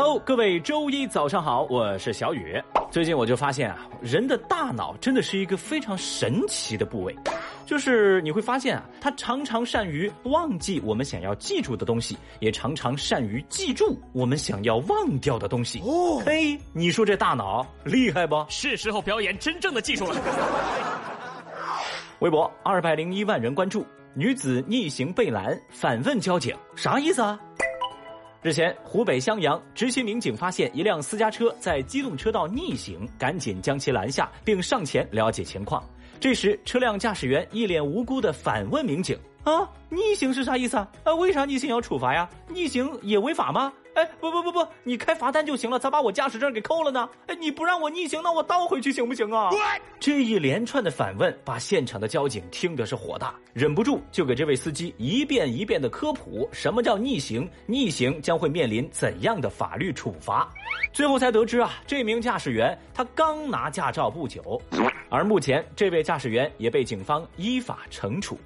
Hello，各位周一早上好，我是小雨。最近我就发现啊，人的大脑真的是一个非常神奇的部位，就是你会发现啊，它常常善于忘记我们想要记住的东西，也常常善于记住我们想要忘掉的东西。哦，嘿，你说这大脑厉害不？是时候表演真正的技术了。微博二百零一万人关注，女子逆行被拦，反问交警啥意思啊？日前，湖北襄阳执勤民警发现一辆私家车在机动车道逆行，赶紧将其拦下，并上前了解情况。这时，车辆驾驶员一脸无辜地反问民警：“啊，逆行是啥意思啊？啊，为啥逆行要处罚呀？逆行也违法吗？”哎，不不不不，你开罚单就行了，咋把我驾驶证给扣了呢？哎，你不让我逆行，那我倒回去行不行啊？这一连串的反问，把现场的交警听的是火大，忍不住就给这位司机一遍一遍的科普什么叫逆行，逆行将会面临怎样的法律处罚。最后才得知啊，这名驾驶员他刚拿驾照不久，而目前这位驾驶员也被警方依法惩处。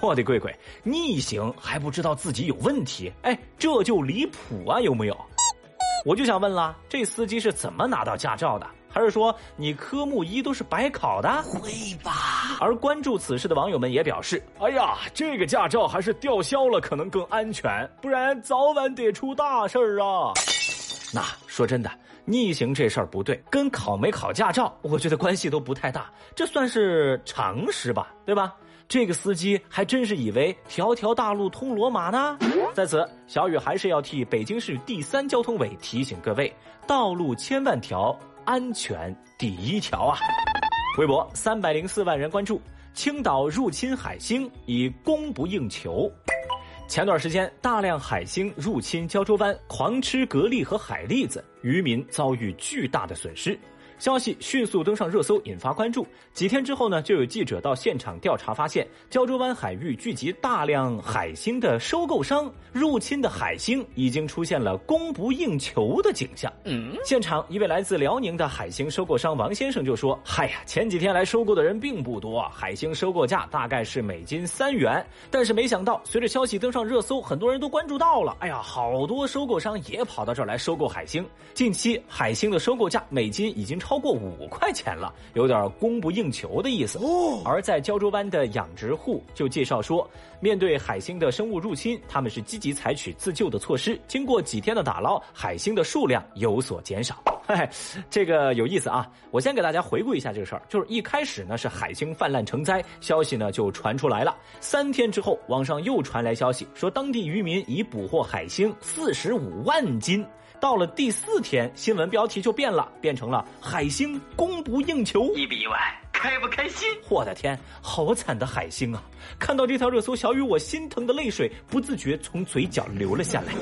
我的乖乖，逆行还不知道自己有问题，哎，这就离谱啊！有没有？我就想问了，这司机是怎么拿到驾照的？还是说你科目一都是白考的？会吧。而关注此事的网友们也表示：“哎呀，这个驾照还是吊销了可能更安全，不然早晚得出大事儿啊！”那说真的，逆行这事儿不对，跟考没考驾照，我觉得关系都不太大，这算是常识吧，对吧？这个司机还真是以为条条大路通罗马呢。在此，小雨还是要替北京市第三交通委提醒各位：道路千万条，安全第一条啊！微博三百零四万人关注，青岛入侵海星已供不应求。前段时间，大量海星入侵胶州湾，狂吃蛤蜊和海蛎子，渔民遭遇巨大的损失。消息迅速登上热搜，引发关注。几天之后呢，就有记者到现场调查，发现胶州湾海域聚集大量海星的收购商，入侵的海星已经出现了供不应求的景象。嗯，现场一位来自辽宁的海星收购商王先生就说：“嗨呀，前几天来收购的人并不多，海星收购价大概是每斤三元。但是没想到，随着消息登上热搜，很多人都关注到了。哎呀，好多收购商也跑到这儿来收购海星。近期海星的收购价每斤已经超。”超过五块钱了，有点供不应求的意思。而在胶州湾的养殖户就介绍说，面对海星的生物入侵，他们是积极采取自救的措施。经过几天的打捞，海星的数量有所减少。嘿，这个有意思啊！我先给大家回顾一下这个事儿，就是一开始呢是海星泛滥成灾，消息呢就传出来了。三天之后，网上又传来消息说，当地渔民已捕获海星四十五万斤。到了第四天，新闻标题就变了，变成了海星供不应求。意不意外？开不开心？我的天，好惨的海星啊！看到这条热搜，小雨我心疼的泪水不自觉从嘴角流了下来。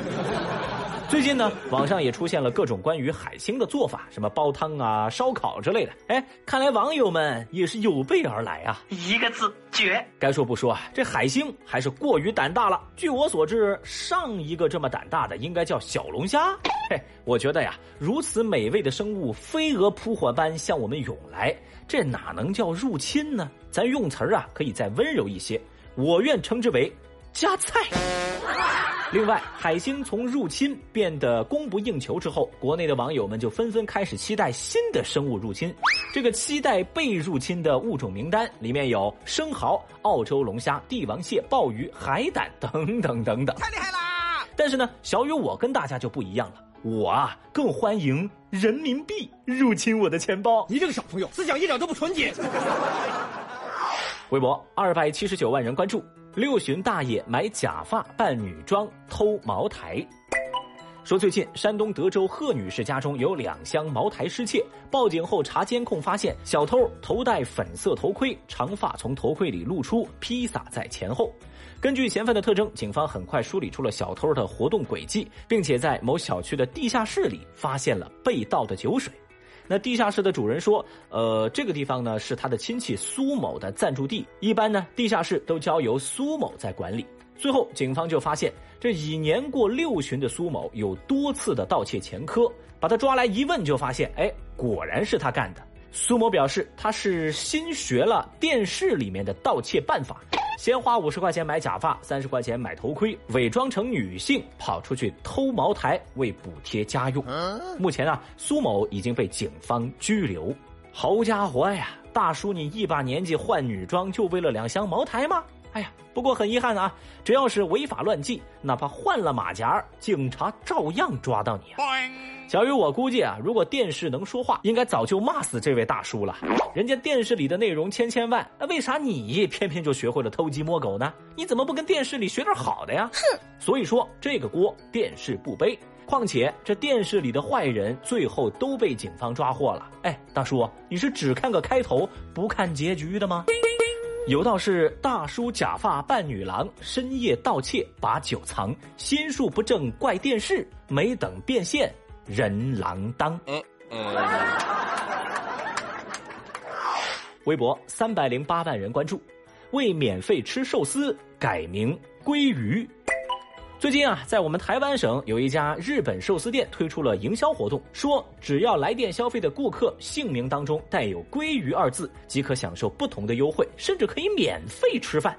最近呢，网上也出现了各种关于海星的做法，什么煲汤啊、烧烤之类的。哎，看来网友们也是有备而来啊！一个字，绝！该说不说啊，这海星还是过于胆大了。据我所知，上一个这么胆大的应该叫小龙虾。嘿，我觉得呀，如此美味的生物飞蛾扑火般向我们涌来，这哪能叫入侵呢？咱用词儿啊，可以再温柔一些，我愿称之为夹菜。另外，海星从入侵变得供不应求之后，国内的网友们就纷纷开始期待新的生物入侵。这个期待被入侵的物种名单里面有生蚝、澳洲龙虾、帝王蟹、鲍鱼、海胆等等等等，太厉害啦！但是呢，小雨我跟大家就不一样了。我啊，更欢迎人民币入侵我的钱包。你这个小朋友，思想一点都不纯洁。微博二百七十九万人关注，六旬大爷买假发扮女装偷茅台。说最近山东德州贺女士家中有两箱茅台失窃，报警后查监控发现小偷头戴粉色头盔，长发从头盔里露出，披洒在前后。根据嫌犯的特征，警方很快梳理出了小偷的活动轨迹，并且在某小区的地下室里发现了被盗的酒水。那地下室的主人说：“呃，这个地方呢是他的亲戚苏某的暂住地，一般呢地下室都交由苏某在管理。”最后，警方就发现这已年过六旬的苏某有多次的盗窃前科，把他抓来一问，就发现，哎，果然是他干的。苏某表示，他是新学了电视里面的盗窃办法，先花五十块钱买假发，三十块钱买头盔，伪装成女性跑出去偷茅台为补贴家用。目前啊，苏某已经被警方拘留。好家伙呀，大叔，你一把年纪换女装就为了两箱茅台吗？哎呀，不过很遗憾啊，只要是违法乱纪，哪怕换了马甲，警察照样抓到你啊。小雨，我估计啊，如果电视能说话，应该早就骂死这位大叔了。人家电视里的内容千千万，那为啥你偏偏就学会了偷鸡摸狗呢？你怎么不跟电视里学点好的呀？哼！所以说这个锅电视不背。况且这电视里的坏人最后都被警方抓获了。哎，大叔，你是只看个开头不看结局的吗？有道是大叔假发扮女郎，深夜盗窃把酒藏，心术不正怪电视，没等变现。人郎当。微博三百零八万人关注，为免费吃寿司改名鲑鱼。最近啊，在我们台湾省有一家日本寿司店推出了营销活动，说只要来店消费的顾客姓名当中带有“鲑鱼”二字，即可享受不同的优惠，甚至可以免费吃饭。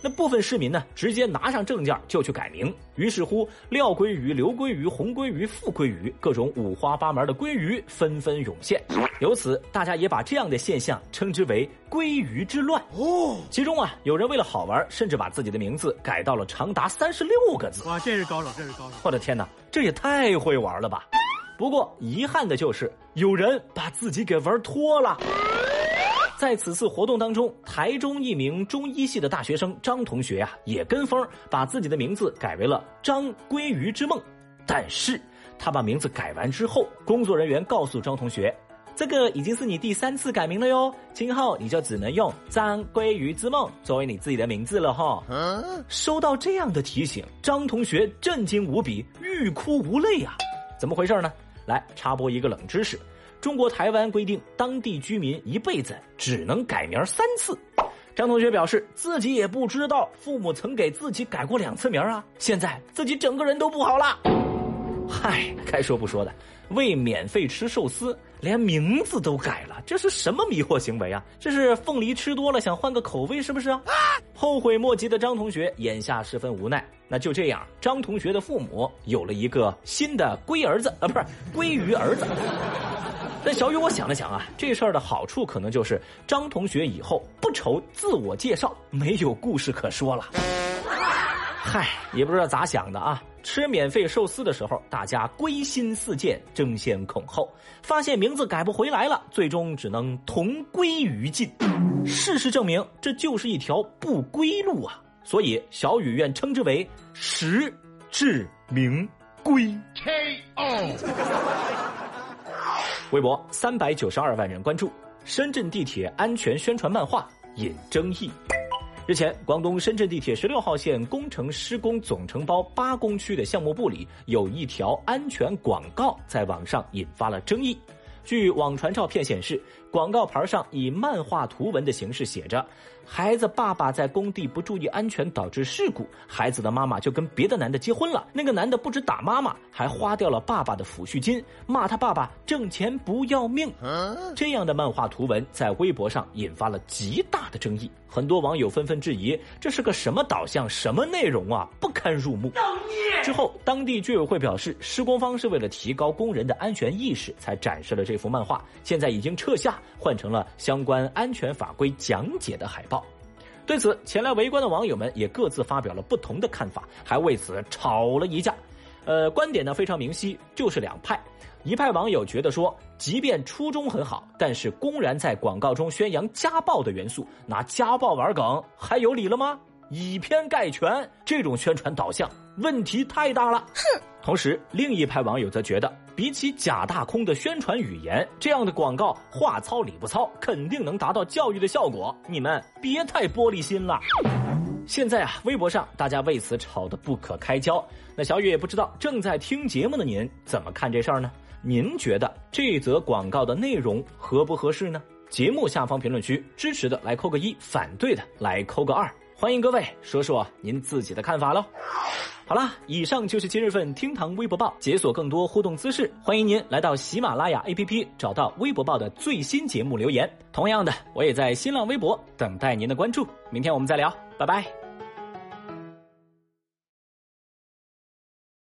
那部分市民呢，直接拿上证件就去改名。于是乎，廖鲑鱼、刘鲑鱼、红鲑鱼、富鲑鱼，各种五花八门的鲑鱼纷纷涌现。由此，大家也把这样的现象称之为“鲑鱼之乱”。哦，其中啊，有人为了好玩，甚至把自己的名字改到了长达三十六个字。哇，这是高手，这是高手！我的天哪，这也太会玩了吧！不过遗憾的就是，有人把自己给玩脱了。在此次活动当中，台中一名中医系的大学生张同学啊，也跟风把自己的名字改为了张鲑鱼之梦。但是，他把名字改完之后，工作人员告诉张同学，这个已经是你第三次改名了哟，今后你就只能用张鲑鱼之梦作为你自己的名字了哈。收到这样的提醒，张同学震惊无比，欲哭无泪啊！怎么回事呢？来插播一个冷知识。中国台湾规定，当地居民一辈子只能改名三次。张同学表示，自己也不知道父母曾给自己改过两次名啊，现在自己整个人都不好了。嗨，该说不说的，为免费吃寿司，连名字都改了，这是什么迷惑行为啊？这是凤梨吃多了想换个口味是不是啊？后悔莫及的张同学眼下十分无奈。那就这样，张同学的父母有了一个新的龟儿子啊，不是鲑鱼儿子。但小雨，我想了想啊，这事儿的好处可能就是张同学以后不愁自我介绍没有故事可说了。嗨，也不知道咋想的啊！吃免费寿司的时候，大家归心似箭，争先恐后，发现名字改不回来了，最终只能同归于尽。事实证明，这就是一条不归路啊！所以小雨愿称之为实至名归。K.O. 微博三百九十二万人关注，深圳地铁安全宣传漫画引争议。日前，广东深圳地铁十六号线工程施工总承包八工区的项目部里，有一条安全广告在网上引发了争议。据网传照片显示，广告牌上以漫画图文的形式写着。孩子爸爸在工地不注意安全导致事故，孩子的妈妈就跟别的男的结婚了。那个男的不止打妈妈，还花掉了爸爸的抚恤金，骂他爸爸挣钱不要命。这样的漫画图文在微博上引发了极大的争议，很多网友纷纷质疑这是个什么导向、什么内容啊，不堪入目。之后，当地居委会表示，施工方是为了提高工人的安全意识才展示了这幅漫画，现在已经撤下，换成了相关安全法规讲解的海报。对此，前来围观的网友们也各自发表了不同的看法，还为此吵了一架。呃，观点呢非常明晰，就是两派。一派网友觉得说，即便初衷很好，但是公然在广告中宣扬家暴的元素，拿家暴玩梗，还有理了吗？以偏概全，这种宣传导向问题太大了。哼。同时，另一派网友则觉得，比起假大空的宣传语言，这样的广告话糙理不糙，肯定能达到教育的效果。你们别太玻璃心了。现在啊，微博上大家为此吵得不可开交。那小雨也不知道正在听节目的您怎么看这事儿呢？您觉得这则广告的内容合不合适呢？节目下方评论区，支持的来扣个一，反对的来扣个二。欢迎各位说说您自己的看法喽。好了，以上就是今日份厅堂微博报。解锁更多互动姿势，欢迎您来到喜马拉雅 APP，找到微博报的最新节目留言。同样的，我也在新浪微博等待您的关注。明天我们再聊。拜拜。